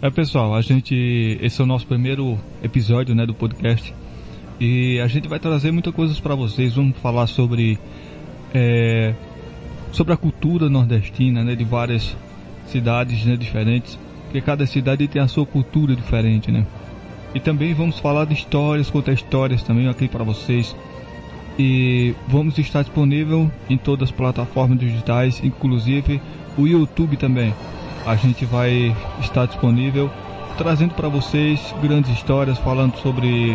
É pessoal, a gente esse é o nosso primeiro episódio, né, do podcast e a gente vai trazer muitas coisas para vocês. Vamos falar sobre é, sobre a cultura nordestina, né, de várias cidades, né, diferentes, porque cada cidade tem a sua cultura diferente, né. E também vamos falar de histórias, contar histórias também aqui para vocês. E vamos estar disponível em todas as plataformas digitais, inclusive o YouTube também. A gente vai estar disponível trazendo para vocês grandes histórias, falando sobre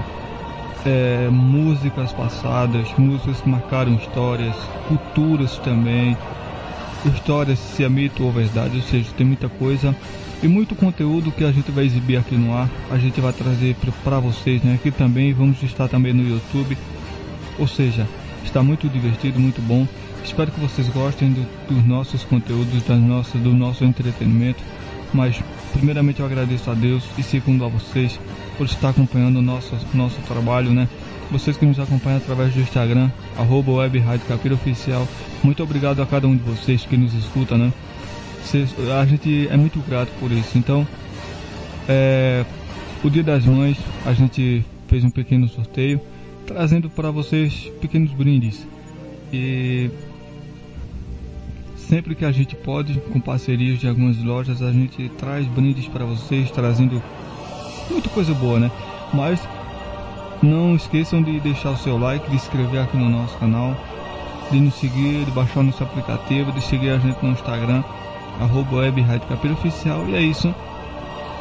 é, músicas passadas, músicas que marcaram histórias, culturas também, histórias se é mito ou verdade, ou seja, tem muita coisa e muito conteúdo que a gente vai exibir aqui no ar, a gente vai trazer para vocês, né? Aqui também vamos estar também no YouTube, ou seja, está muito divertido, muito bom. Espero que vocês gostem do, dos nossos conteúdos, das nossas, do nosso entretenimento. Mas primeiramente eu agradeço a Deus e segundo a vocês por estar acompanhando o nosso, nosso trabalho, né? Vocês que nos acompanham através do Instagram, arroba Web Rádio Oficial. Muito obrigado a cada um de vocês que nos escuta, né? A gente é muito grato por isso. Então, é, o Dia das Mães, a gente fez um pequeno sorteio, trazendo para vocês pequenos brindes. E sempre que a gente pode, com parcerias de algumas lojas, a gente traz brindes para vocês, trazendo muita coisa boa, né? Mas não esqueçam de deixar o seu like, de inscrever aqui no nosso canal, de nos seguir, de baixar nosso aplicativo, de seguir a gente no Instagram, arroba web Rádio Oficial. E é isso.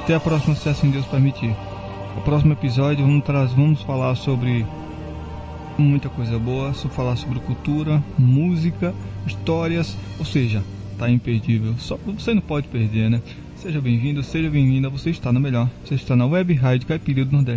Até a próxima, se assim Deus permitir. No próximo episódio vamos, vamos falar sobre muita coisa boa, só falar sobre cultura, música, histórias, ou seja, tá imperdível. Só você não pode perder, né? Seja bem-vindo, seja bem-vinda, você está no melhor. Você está na Web Rádio Caipira do Nordeste.